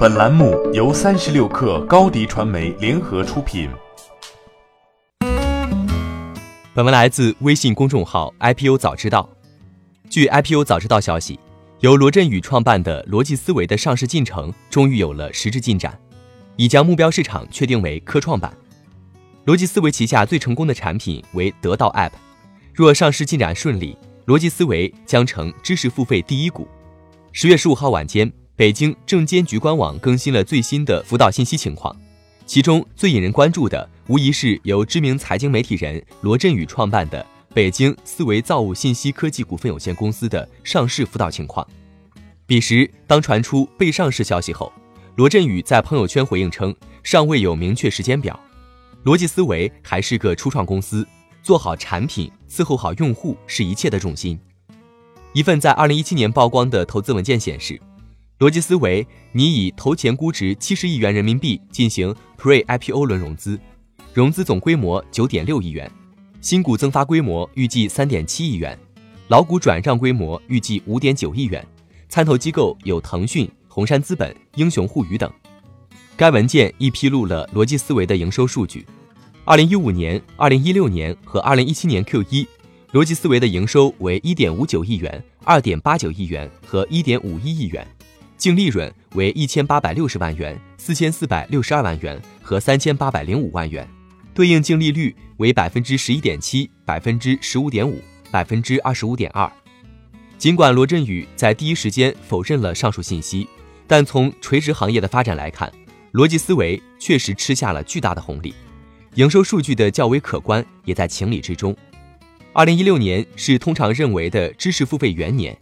本栏目由三十六氪高低传媒联合出品。本文来自微信公众号 IPO 早知道。据 IPO 早知道消息，由罗振宇创办的逻辑思维的上市进程终于有了实质进展，已将目标市场确定为科创板。逻辑思维旗下最成功的产品为得到 App，若上市进展顺利，逻辑思维将成知识付费第一股。十月十五号晚间，北京证监局官网更新了最新的辅导信息情况，其中最引人关注的，无疑是由知名财经媒体人罗振宇创办的北京思维造物信息科技股份有限公司的上市辅导情况。彼时，当传出被上市消息后，罗振宇在朋友圈回应称，尚未有明确时间表，逻辑思维还是个初创公司，做好产品，伺候好用户是一切的重心。一份在二零一七年曝光的投资文件显示，逻辑思维拟以投前估值七十亿元人民币进行 Pre IPO 轮融资，融资总规模九点六亿元，新股增发规模预计三点七亿元，老股转让规模预计五点九亿元，参投机构有腾讯、红杉资本、英雄互娱等。该文件亦披露了逻辑思维的营收数据，二零一五年、二零一六年和二零一七年 Q 一。逻辑思维的营收为一点五九亿元、二点八九亿元和一点五一亿元，净利润为一千八百六十万元、四千四百六十二万元和三千八百零五万元，对应净利率为百分之十一点七、百分之十五点五、百分之二十五点二。尽管罗振宇在第一时间否认了上述信息，但从垂直行业的发展来看，逻辑思维确实吃下了巨大的红利，营收数据的较为可观也在情理之中。二零一六年是通常认为的知识付费元年，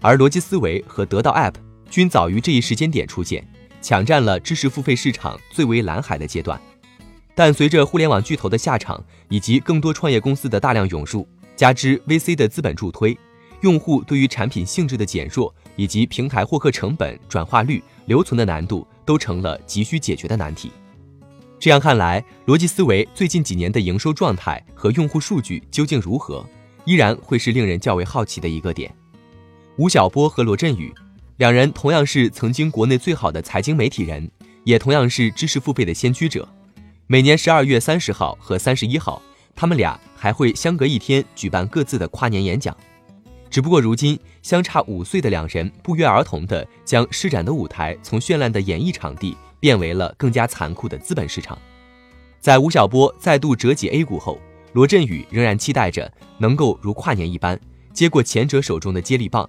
而逻辑思维和得到 App 均早于这一时间点出现，抢占了知识付费市场最为蓝海的阶段。但随着互联网巨头的下场以及更多创业公司的大量涌入，加之 VC 的资本助推，用户对于产品性质的减弱以及平台获客成本、转化率、留存的难度，都成了急需解决的难题。这样看来，逻辑思维最近几年的营收状态和用户数据究竟如何，依然会是令人较为好奇的一个点。吴晓波和罗振宇两人同样是曾经国内最好的财经媒体人，也同样是知识付费的先驱者。每年十二月三十号和三十一号，他们俩还会相隔一天举办各自的跨年演讲。只不过如今相差五岁的两人不约而同地将施展的舞台从绚烂的演艺场地。变为了更加残酷的资本市场。在吴晓波再度折戟 A 股后，罗振宇仍然期待着能够如跨年一般接过前者手中的接力棒，